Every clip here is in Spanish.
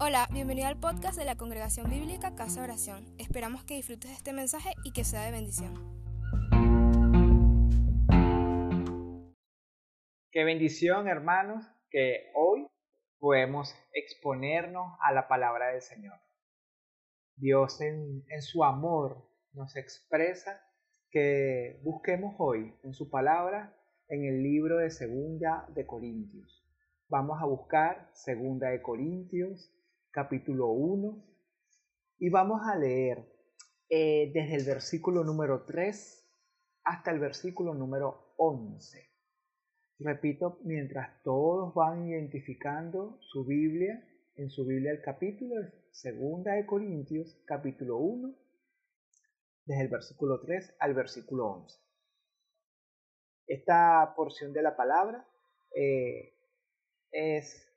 Hola, bienvenido al podcast de la Congregación Bíblica Casa Oración. Esperamos que disfrutes de este mensaje y que sea de bendición. Qué bendición, hermanos, que hoy podemos exponernos a la palabra del Señor. Dios en, en su amor nos expresa que busquemos hoy en su palabra en el libro de Segunda de Corintios. Vamos a buscar Segunda de Corintios capítulo 1 y vamos a leer eh, desde el versículo número 3 hasta el versículo número 11. Repito, mientras todos van identificando su Biblia, en su Biblia el capítulo es Segunda de Corintios, capítulo 1, desde el versículo 3 al versículo 11. Esta porción de la palabra eh, es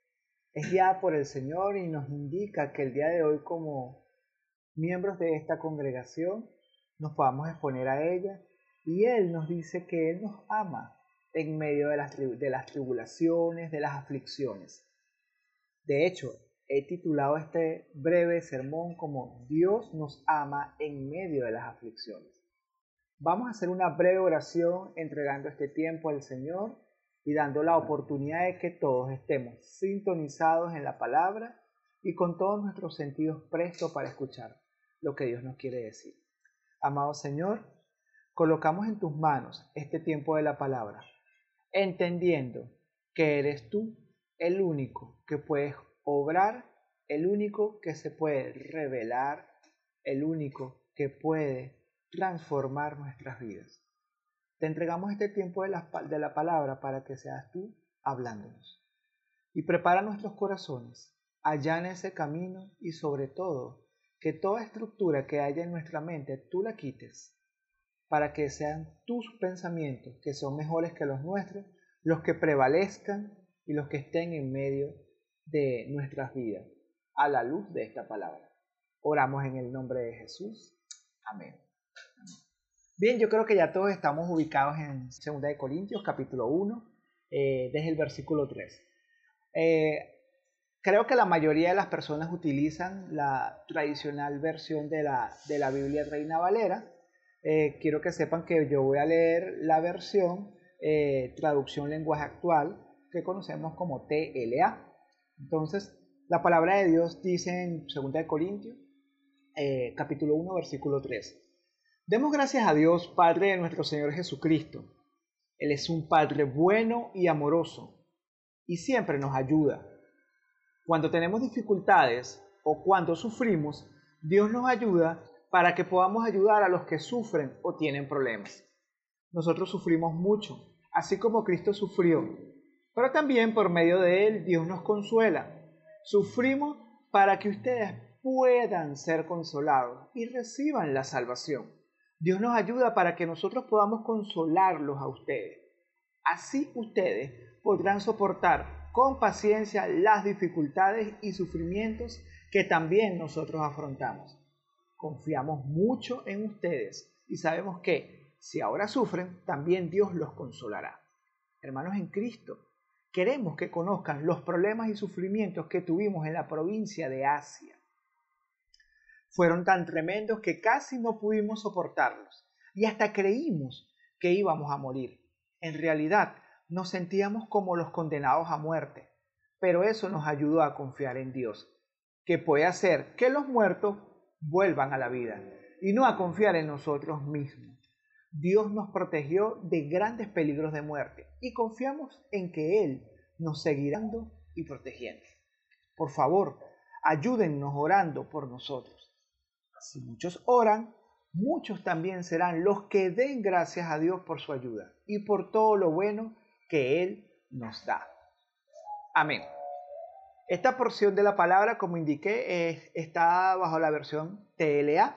es guiada por el Señor y nos indica que el día de hoy como miembros de esta congregación nos podamos exponer a ella y Él nos dice que Él nos ama en medio de las, de las tribulaciones, de las aflicciones. De hecho, he titulado este breve sermón como Dios nos ama en medio de las aflicciones. Vamos a hacer una breve oración entregando este tiempo al Señor y dando la oportunidad de que todos estemos sintonizados en la palabra y con todos nuestros sentidos prestos para escuchar lo que Dios nos quiere decir. Amado Señor, colocamos en tus manos este tiempo de la palabra, entendiendo que eres tú el único que puedes obrar, el único que se puede revelar, el único que puede transformar nuestras vidas. Te entregamos este tiempo de la, palabra para que seas tú hablándonos. Y prepara nuestros corazones, allá ese camino y sobre todo que toda estructura que haya en nuestra mente tú la quites para que sean tus pensamientos, que son mejores que los nuestros, los que prevalezcan y los que estén en medio de nuestras vidas, a la luz de esta palabra. Oramos en el nombre de Jesús. Amén. Bien, yo creo que ya todos estamos ubicados en 2 de Corintios, capítulo 1, eh, desde el versículo 3. Eh, creo que la mayoría de las personas utilizan la tradicional versión de la, de la Biblia Reina Valera. Eh, quiero que sepan que yo voy a leer la versión traducción lenguaje actual que conocemos como TLA. Entonces, la palabra de Dios dice en 2 de Corintios, capítulo 1, versículo 3. Demos gracias a Dios, Padre de nuestro Señor Jesucristo. Él es un Padre bueno y amoroso y siempre nos ayuda. Cuando tenemos dificultades o cuando sufrimos, Dios nos ayuda para que podamos ayudar a los que sufren o tienen problemas. Nosotros sufrimos mucho, así como Cristo sufrió, pero también por medio de Él Dios nos consuela. Sufrimos para que ustedes puedan ser consolados y reciban la salvación. Dios nos ayuda para que nosotros podamos consolarlos a ustedes. Así ustedes podrán soportar con paciencia las dificultades y sufrimientos que también nosotros afrontamos. Confiamos mucho en ustedes y sabemos que si ahora sufren, también Dios los consolará. Hermanos en Cristo, queremos que conozcan los problemas y sufrimientos que tuvimos en la provincia de Asia fueron tan tremendos que casi no pudimos soportarlos y hasta creímos que íbamos a morir. En realidad, nos sentíamos como los condenados a muerte, pero eso nos ayudó a confiar en Dios, que puede hacer que los muertos vuelvan a la vida y no a confiar en nosotros mismos. Dios nos protegió de grandes peligros de muerte y confiamos en que Él nos seguirá dando y protegiendo. Por favor, ayúdennos orando por nosotros. Si muchos oran, muchos también serán los que den gracias a Dios por su ayuda y por todo lo bueno que Él nos da. Amén. Esta porción de la palabra, como indiqué, está bajo la versión TLA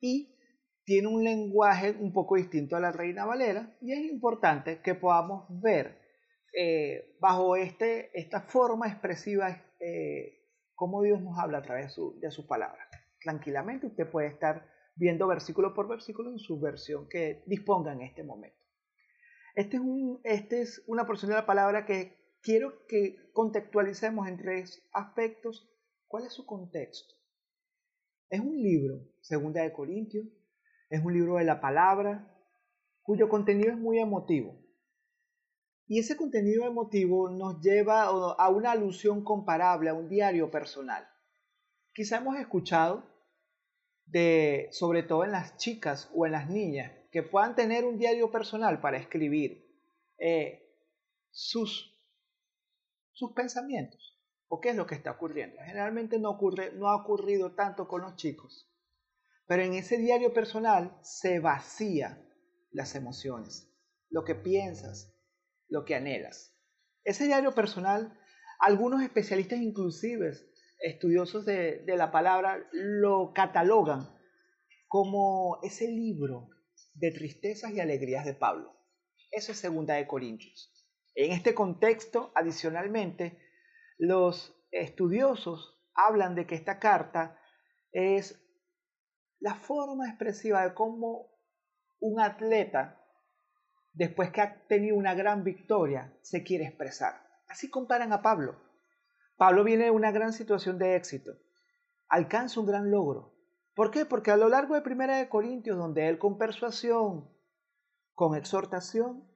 y tiene un lenguaje un poco distinto a la Reina Valera y es importante que podamos ver eh, bajo este, esta forma expresiva eh, cómo Dios nos habla a través de su, de su palabra tranquilamente usted puede estar viendo versículo por versículo en su versión que disponga en este momento. Este es, un, este es una porción de la palabra que quiero que contextualicemos en tres aspectos ¿Cuál es su contexto? Es un libro, Segunda de Corintios, es un libro de la palabra, cuyo contenido es muy emotivo. Y ese contenido emotivo nos lleva a una alusión comparable a un diario personal. Quizá hemos escuchado sobre todo en las chicas o en las niñas, que puedan tener un diario personal para escribir eh, sus, sus pensamientos o qué es lo que está ocurriendo. Generalmente no, ocurre, no ha ocurrido tanto con los chicos, pero en ese diario personal se vacía las emociones, lo que piensas, lo que anhelas. Ese diario personal, algunos especialistas inclusive, estudiosos de, la palabra, lo catalogan como ese libro de tristezas y alegrías de Pablo. Eso es segunda de Corintios. En este contexto, adicionalmente, los estudiosos hablan de que esta carta es la forma expresiva de cómo un atleta, después que ha tenido una gran victoria, se quiere expresar. Así comparan a Pablo. Pablo viene de una gran situación de éxito, alcanza un gran logro. ¿Por qué? Porque a lo largo de Primera de Corintios, donde él con persuasión, con exhortación,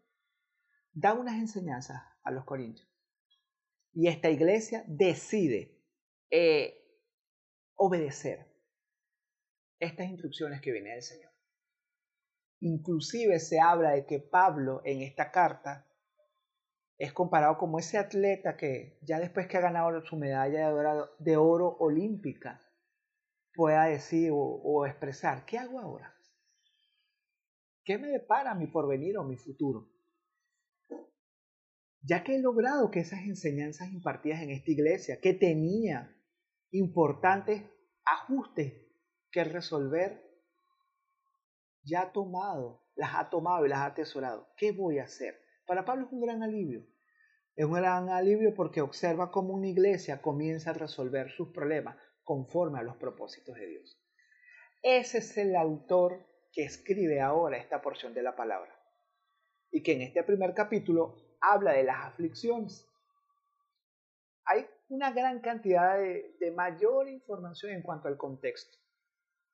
da unas enseñanzas a los corintios. Y esta iglesia decide eh, obedecer estas instrucciones que viene del Señor. Inclusive se habla de que Pablo en esta carta es comparado como ese atleta que ya después que ha ganado su medalla de oro, olímpica pueda decir o, o expresar, ¿qué hago ahora? ¿Qué me depara mi porvenir o mi futuro? Ya que he logrado que esas enseñanzas impartidas en esta iglesia, que tenía importantes ajustes que resolver, ya ha tomado, las ha tomado y las ha atesorado. ¿Qué voy a hacer? Para Pablo es un gran alivio. Es un gran alivio porque observa cómo una iglesia comienza a resolver sus problemas conforme a los propósitos de Dios. Ese es el autor que escribe ahora esta porción de la palabra. Y que en este primer capítulo habla de las aflicciones. Hay una gran cantidad de, de mayor información en cuanto al contexto,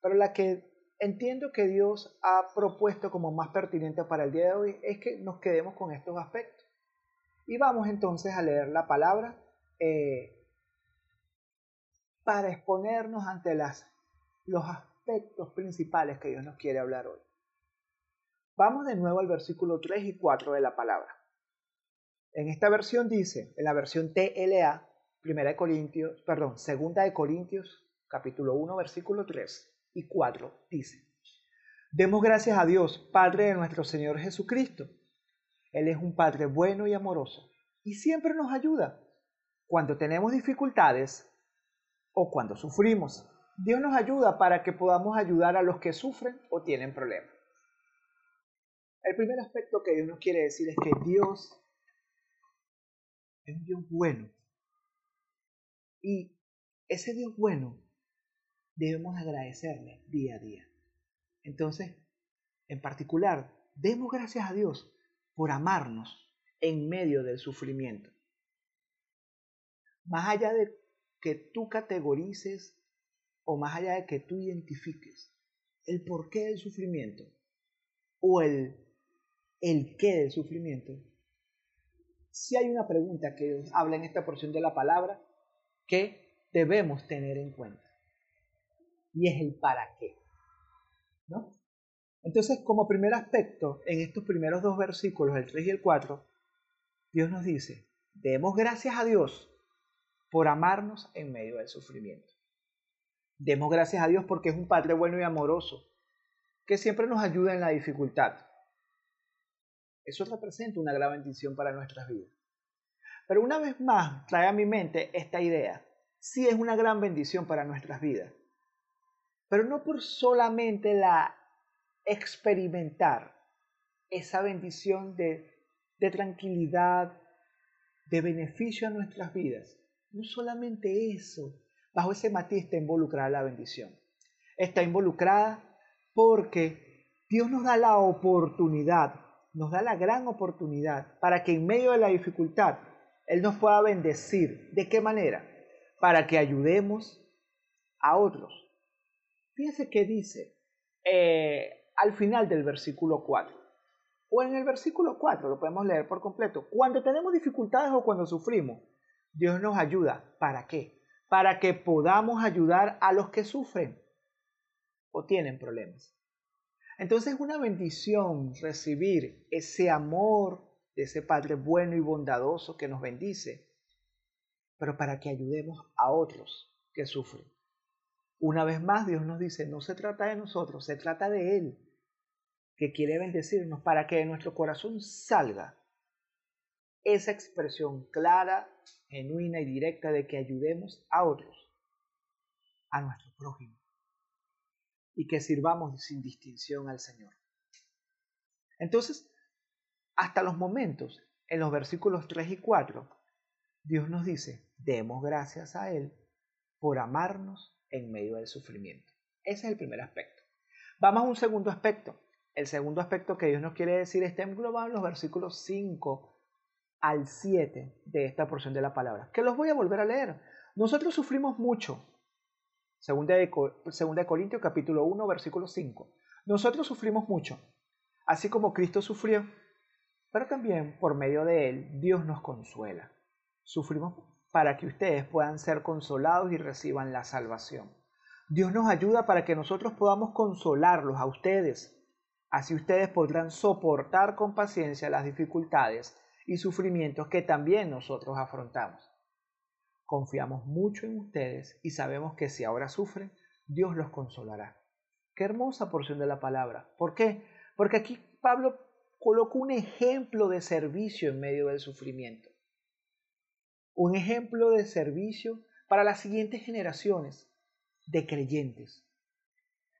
pero la que entiendo que Dios ha propuesto como más pertinente para el día de hoy es que nos quedemos con estos aspectos. Y vamos entonces a leer la palabra eh, para exponernos ante las, los aspectos principales que Dios nos quiere hablar hoy. Vamos de nuevo al versículo 3 y 4 de la palabra. En esta versión dice, en la versión TLA, primera de Corintios, perdón, segunda de Corintios, capítulo 1, versículo 3 y 4 dice, Demos gracias a Dios, Padre de nuestro Señor Jesucristo. Él es un Padre bueno y amoroso y siempre nos ayuda cuando tenemos dificultades o cuando sufrimos. Dios nos ayuda para que podamos ayudar a los que sufren o tienen problemas. El primer aspecto que Dios nos quiere decir es que Dios es un Dios bueno. Y ese Dios bueno debemos agradecerle día a día. Entonces, en particular, demos gracias a Dios por amarnos en medio del sufrimiento. Más allá de que tú categorices o más allá de que tú identifiques el porqué del sufrimiento o el, el qué del sufrimiento, si hay una pregunta que habla en esta porción de la palabra que debemos tener en cuenta y es el para qué. ¿No? Entonces, como primer aspecto, en estos primeros dos versículos, el 3 y el 4, Dios nos dice, demos gracias a Dios por amarnos en medio del sufrimiento. Demos gracias a Dios porque es un Padre bueno y amoroso, que siempre nos ayuda en la dificultad. Eso representa una gran bendición para nuestras vidas. Pero una vez más trae a mi mente esta idea. Sí es una gran bendición para nuestras vidas, pero no por solamente la experimentar esa bendición de, de tranquilidad, de beneficio a nuestras vidas. No solamente eso, bajo ese matiz está involucrada la bendición. Está involucrada porque Dios nos da la oportunidad, nos da la gran oportunidad para que en medio de la dificultad Él nos pueda bendecir. ¿De qué manera? para que ayudemos a otros. Fíjense qué dice eh, al final del versículo 4. O en el versículo 4, lo podemos leer por completo. Cuando tenemos dificultades o cuando sufrimos, Dios nos ayuda. ¿Para qué? Para que podamos ayudar a los que sufren o tienen problemas. Entonces es una bendición recibir ese amor de ese Padre bueno y bondadoso que nos bendice, pero para que ayudemos a otros que sufren. Una vez más Dios nos dice, no se trata de nosotros, se trata de Él, que quiere bendecirnos para que de nuestro corazón salga esa expresión clara, genuina y directa de que ayudemos a otros, a nuestro prójimo, y que sirvamos sin distinción al Señor. Entonces, hasta los momentos, en los versículos 3 y 4, Dios nos dice, demos gracias a Él por amarnos en medio del sufrimiento. Ese es el primer aspecto. Vamos a un segundo aspecto. El segundo aspecto que Dios nos quiere decir está englobado en los versículos 5 al 7 de esta porción de la palabra, que los voy a volver a leer. Nosotros sufrimos mucho. Segunda de, segunda de Corintios capítulo 1 versículo 5. Nosotros sufrimos mucho, así como Cristo sufrió, pero también por medio de Él Dios nos consuela. Sufrimos para que ustedes puedan ser consolados y reciban la salvación. Dios nos ayuda para que nosotros podamos consolarlos a ustedes. Así ustedes podrán soportar con paciencia las dificultades y sufrimientos que también nosotros afrontamos. Confiamos mucho en ustedes y sabemos que si ahora sufren, Dios los consolará. Qué hermosa porción de la palabra. ¿Por qué? Porque aquí Pablo colocó un ejemplo de servicio en medio del sufrimiento un ejemplo de servicio para las siguientes generaciones de creyentes.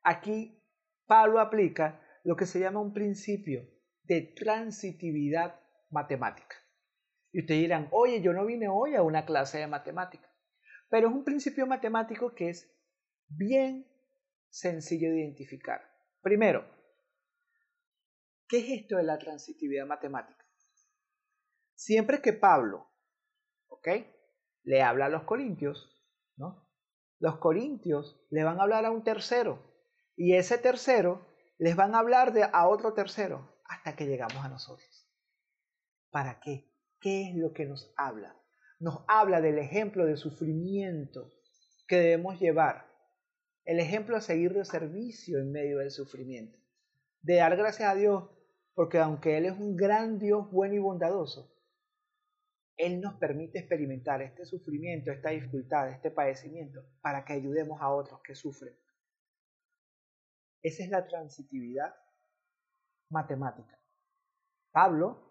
Aquí Pablo aplica lo que se llama un principio de transitividad matemática. Y ustedes dirán, oye, yo no vine hoy a una clase de matemática, pero es un principio matemático que es bien sencillo de identificar. Primero, ¿qué es esto de la transitividad matemática? Siempre que Pablo Le habla a los corintios, ¿no? Los corintios le van a hablar a un tercero y ese tercero les van a hablar de, a otro tercero hasta que llegamos a nosotros. ¿Para qué? ¿Qué es lo que nos habla? Nos habla del ejemplo de sufrimiento que debemos llevar, el ejemplo a seguir de servicio en medio del sufrimiento, de dar gracias a Dios, porque aunque Él es un gran Dios bueno y bondadoso, él nos permite experimentar este sufrimiento, esta dificultad, este padecimiento, para que ayudemos a otros que sufren. Esa es la transitividad matemática. Pablo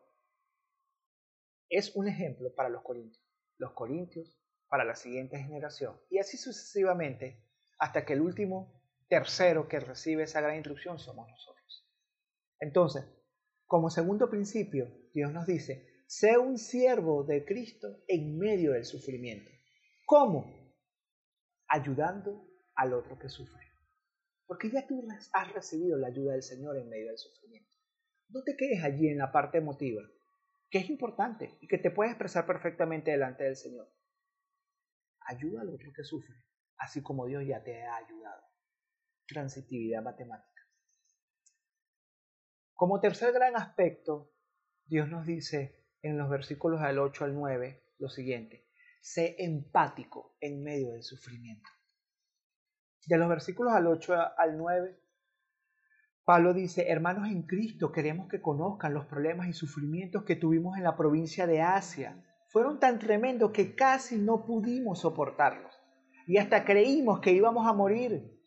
es un ejemplo para los corintios, los corintios para la siguiente generación, y así sucesivamente, hasta que el último tercero que recibe esa gran instrucción somos nosotros. Entonces, como segundo principio, Dios nos dice, Sé un siervo de Cristo en medio del sufrimiento. ¿Cómo? Ayudando al otro que sufre. Porque ya tú has recibido la ayuda del Señor en medio del sufrimiento. No te quedes allí en la parte emotiva, que es importante y que te puede expresar perfectamente delante del Señor. Ayuda al otro que sufre, así como Dios ya te ha ayudado. Transitividad matemática. Como tercer gran aspecto, Dios nos dice, en los versículos del 8 al 9 lo siguiente. Sé empático en medio del sufrimiento. De los versículos al 8 al 9, Pablo dice, hermanos en Cristo, queremos que conozcan los problemas y sufrimientos que tuvimos en la provincia de Asia. Fueron tan tremendos que casi no pudimos soportarlos. Y hasta creímos que íbamos a morir.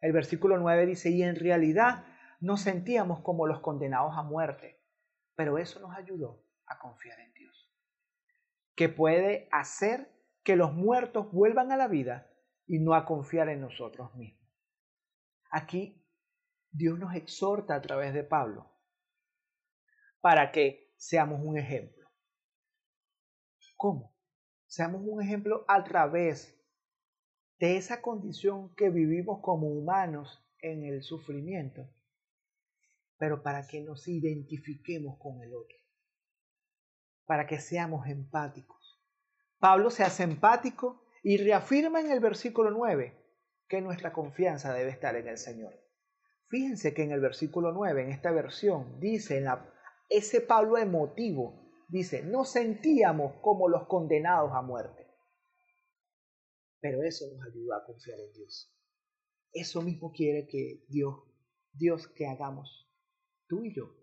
El versículo 9 dice, y en realidad nos sentíamos como los condenados a muerte. Pero eso nos ayudó a confiar en Dios, que puede hacer que los muertos vuelvan a la vida y no a confiar en nosotros mismos. Aquí Dios nos exhorta a través de Pablo para que seamos un ejemplo. ¿Cómo? Seamos un ejemplo a través de esa condición que vivimos como humanos en el sufrimiento, pero para que nos identifiquemos con el otro para que seamos empáticos. Pablo se hace empático y reafirma en el versículo 9 que nuestra confianza debe estar en el Señor. Fíjense que en el versículo 9, en esta versión, dice en la, ese Pablo emotivo, dice, no sentíamos como los condenados a muerte. Pero eso nos ayuda a confiar en Dios. Eso mismo quiere que Dios, Dios que hagamos tú y yo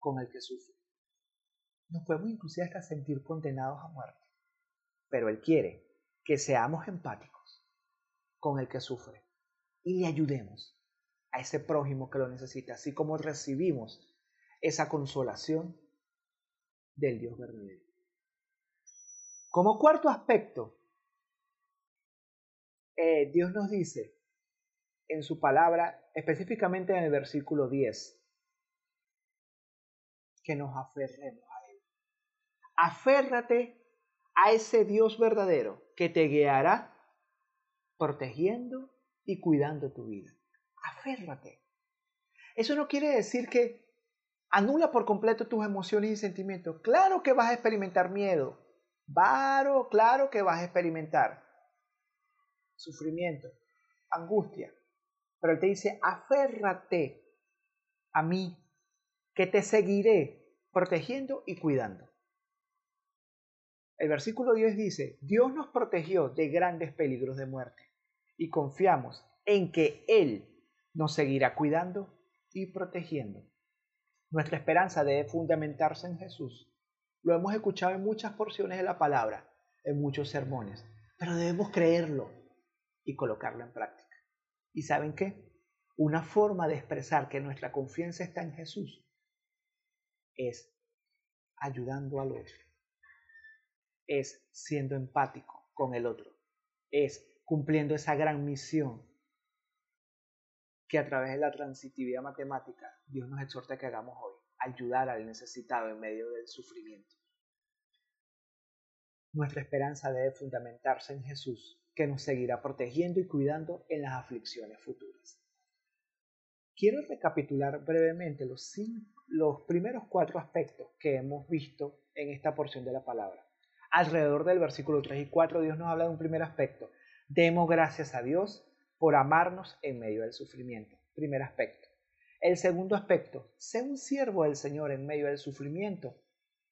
con el que sufre. Nos podemos inclusive hasta sentir condenados a muerte. Pero Él quiere que seamos empáticos con el que sufre y le ayudemos a ese prójimo que lo necesita, así como recibimos esa consolación del Dios verdadero. Como cuarto aspecto, eh, Dios nos dice en su palabra, específicamente en el versículo 10, que nos aferremos. Aférrate a ese Dios verdadero que te guiará protegiendo y cuidando tu vida. Aférrate. Eso no quiere decir que anula por completo tus emociones y sentimientos. Claro que vas a experimentar miedo. Claro, claro que vas a experimentar sufrimiento, angustia. Pero Él te dice, aférrate a mí, que te seguiré protegiendo y cuidando. El versículo 10 dice, Dios nos protegió de grandes peligros de muerte y confiamos en que Él nos seguirá cuidando y protegiendo. Nuestra esperanza debe fundamentarse en Jesús. Lo hemos escuchado en muchas porciones de la palabra, en muchos sermones, pero debemos creerlo y colocarlo en práctica. ¿Y saben qué? Una forma de expresar que nuestra confianza está en Jesús es ayudando al otro, es siendo empático con el otro, es cumpliendo esa gran misión que a través de la transitividad matemática Dios nos exhorta que hagamos hoy, ayudar al necesitado en medio del sufrimiento. Nuestra esperanza debe fundamentarse en Jesús que nos seguirá protegiendo y cuidando en las aflicciones futuras. Quiero recapitular brevemente los, los primeros cuatro aspectos que hemos visto en esta porción de la palabra. Alrededor del versículo 3 y 4 Dios nos habla de un primer aspecto. Demos gracias a Dios por amarnos en medio del sufrimiento. Primer aspecto. El segundo aspecto, sé un siervo del Señor en medio del sufrimiento.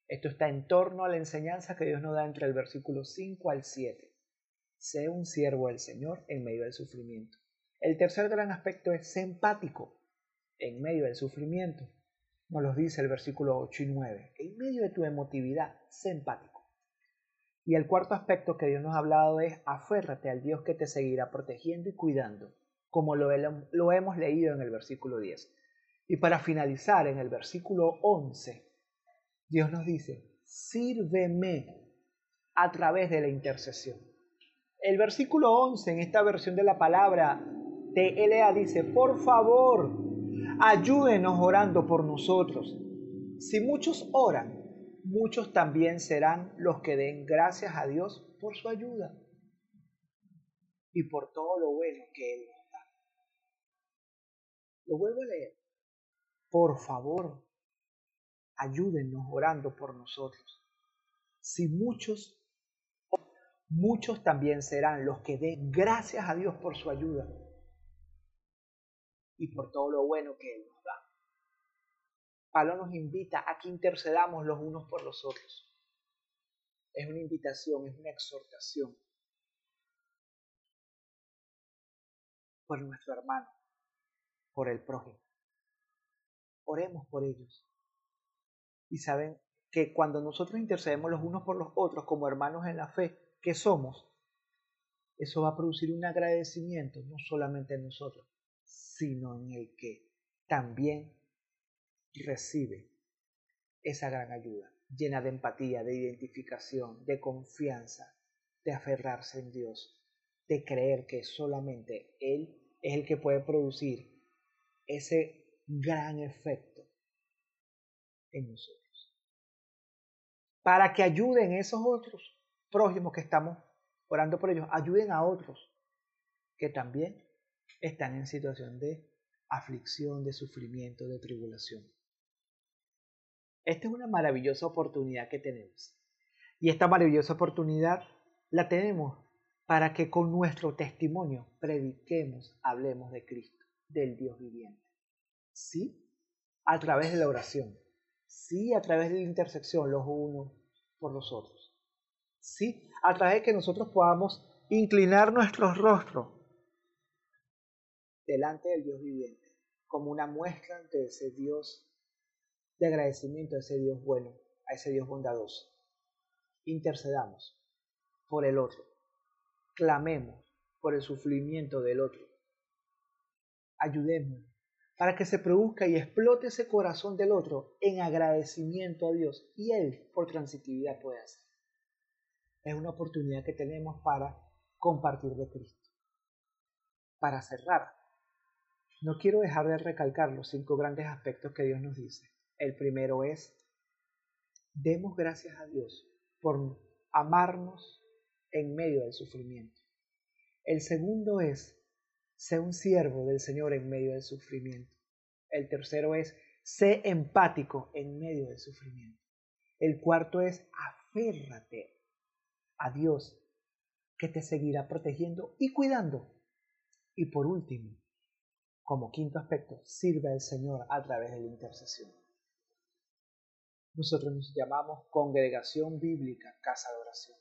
Esto está en torno a la enseñanza que Dios nos da entre el versículo 5 al 7 sé un siervo del Señor en medio del sufrimiento. El tercer gran aspecto es ser empático en medio del sufrimiento. Nos lo dice el versículo 8 y 9. En medio de tu emotividad, sé empático. Y el cuarto aspecto que Dios nos ha hablado es aférrate al Dios que te seguirá protegiendo y cuidando, como lo, hemos leído en el versículo 10. Y para finalizar, en el versículo 11, Dios nos dice, sírveme a través de la intercesión. El versículo 11 en esta versión de la palabra TLA dice, por favor, ayúdenos orando por nosotros. Si muchos oran, muchos también serán los que den gracias a Dios por su ayuda y por todo lo bueno que Él nos da. Lo vuelvo a leer. Por favor, ayúdenos orando por nosotros. Si muchos muchos también serán los que den gracias a Dios por su ayuda y por todo lo bueno que Él nos da. Pablo nos invita a que intercedamos los unos por los otros. Es una invitación, es una exhortación por nuestro hermano, por el prójimo. Oremos por ellos. Y saben que cuando nosotros intercedemos los unos por los otros como hermanos en la fe, que somos, eso va a producir un agradecimiento no solamente en nosotros, sino en el que también recibe esa gran ayuda, llena de empatía, de identificación, de confianza, de aferrarse en Dios, de creer que solamente Él es el que puede producir ese gran efecto en nosotros. Para que ayuden esos otros prójimos que estamos orando por ellos, ayuden a otros que también están en situación de aflicción, de sufrimiento, de tribulación. Esta es una maravillosa oportunidad que tenemos. Y esta maravillosa oportunidad La tenemos para que con nuestro testimonio prediquemos, hablemos de Cristo, del Dios viviente. ¿Sí? A través de la oración. Sí, a través de la intersección los unos por los otros. Sí, a través de que nosotros podamos inclinar nuestros rostros delante del Dios viviente, como una muestra de ese Dios de agradecimiento, a ese Dios bueno, a ese Dios bondadoso. Intercedamos por el otro, clamemos por el sufrimiento del otro, ayudemos para que se produzca y explote ese corazón del otro en agradecimiento a Dios y Él por transitividad puede hacer. Es una oportunidad que tenemos para compartir de Cristo. Para cerrar, no quiero dejar de recalcar los cinco grandes aspectos que Dios nos dice. El primero es, demos gracias a Dios por amarnos en medio del sufrimiento. El segundo es, sé un siervo del Señor en medio del sufrimiento. El tercero es, sé empático en medio del sufrimiento. El cuarto es, aférrate a Dios que te seguirá protegiendo y cuidando. Y por último, como quinto aspecto, sirve al Señor a través de la intercesión. Nosotros nos llamamos congregación bíblica, casa de oración.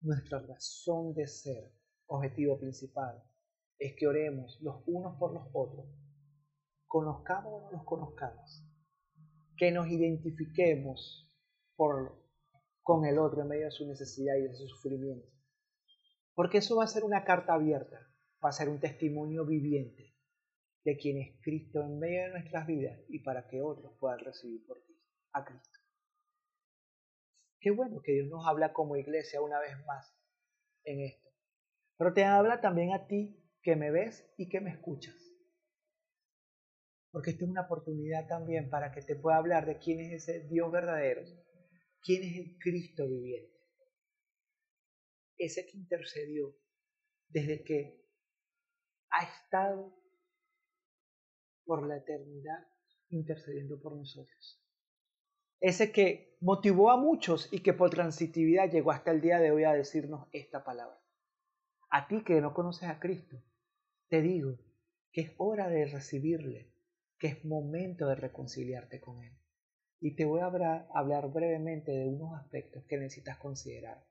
Nuestra razón de ser, objetivo principal, es que oremos los unos por los otros, conozcamos o no los conozcamos, que nos identifiquemos con el otro en medio de su necesidad y de su sufrimiento. Porque eso va a ser una carta abierta, va a ser un testimonio viviente de quién es Cristo en medio de nuestras vidas y para que otros puedan recibir por a Cristo. Qué bueno que Dios nos habla como iglesia una vez más en esto. Pero te habla también a ti que me ves y que me escuchas. Porque esta es una oportunidad también para que te pueda hablar de quién es ese Dios verdadero, quién es el Cristo viviente. Ese que intercedió desde que ha estado por la eternidad intercediendo por nosotros. Ese que motivó a muchos y que por transitividad llegó hasta el día de hoy a decirnos esta palabra. A ti que no conoces a Cristo, te digo que es hora de recibirle, que es momento de reconciliarte con Él. Y te voy a hablar, hablar brevemente de unos aspectos que necesitas considerar.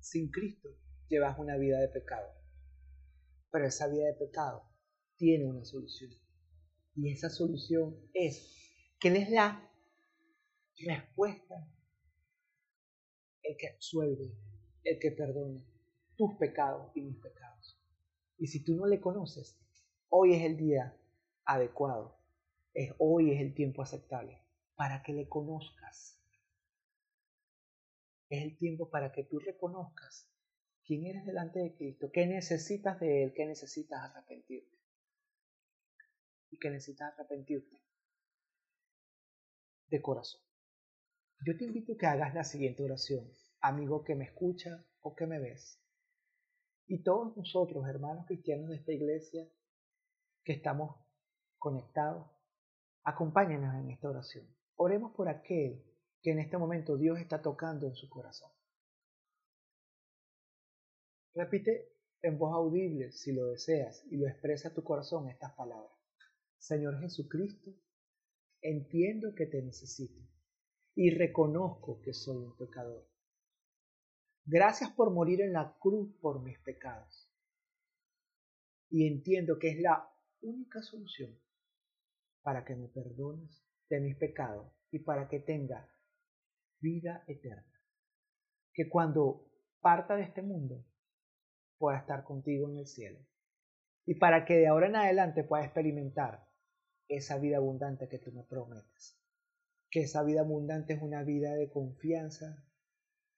Sin Cristo llevas una vida de pecado, pero esa vida de pecado tiene una solución. Y esa solución es que Él es la respuesta, el que absuelve, el que perdona tus pecados y mis pecados. Y si tú no le conoces, hoy es el día adecuado, hoy es el tiempo aceptable para que le conozcas. Es el tiempo para que tú reconozcas quién eres delante de Cristo, qué necesitas de Él, qué necesitas arrepentirte. Y que necesitas arrepentirte de corazón. Yo te invito a que hagas la siguiente oración, amigo que me escucha o que me ves. Y todos nosotros, hermanos cristianos de esta iglesia, que estamos conectados, acompáñenos en esta oración. Oremos por aquel que en este momento Dios está tocando en su corazón. Repite en voz audible, si lo deseas, y lo expresa tu corazón estas palabras. Señor Jesucristo, entiendo que te necesito y reconozco que soy un pecador. Gracias por morir en la cruz por mis pecados. Y entiendo que es la única solución para que me perdones de mis pecados y para que tenga vida eterna. Que cuando parta de este mundo pueda estar contigo en el cielo. Y para que de ahora en adelante pueda experimentar esa vida abundante que tú me prometes. Que esa vida abundante es una vida de confianza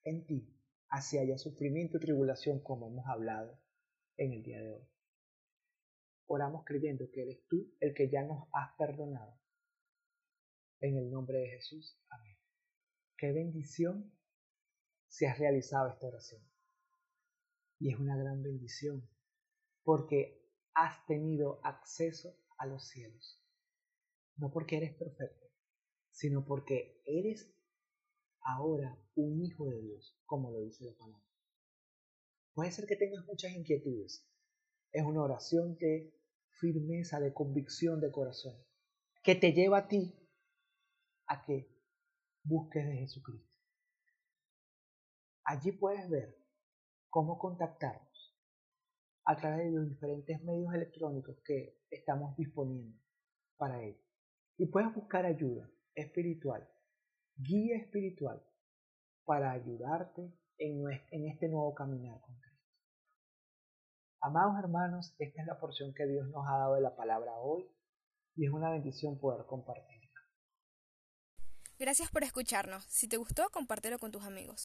en ti así haya sufrimiento y tribulación como hemos hablado en el día de hoy. Oramos creyendo que eres tú el que ya nos has perdonado. En el nombre de Jesús. Amén. Qué bendición si has realizado esta oración. Y es una gran bendición porque has tenido acceso a los cielos. No porque eres perfecto, sino porque eres ahora un hijo de Dios, como lo dice la palabra. Puede ser que tengas muchas inquietudes. Es una oración de firmeza, de convicción de corazón, que te lleva a ti a que busques de Jesucristo. Allí puedes ver cómo contactarnos a través de los diferentes medios electrónicos que estamos disponiendo para ello. Y puedes buscar ayuda espiritual, guía espiritual, para ayudarte en, este nuevo caminar con Cristo. Amados hermanos, esta es la porción que Dios nos ha dado de la palabra hoy y es una bendición poder compartirla. Gracias por escucharnos. Si te gustó, compártelo con tus amigos.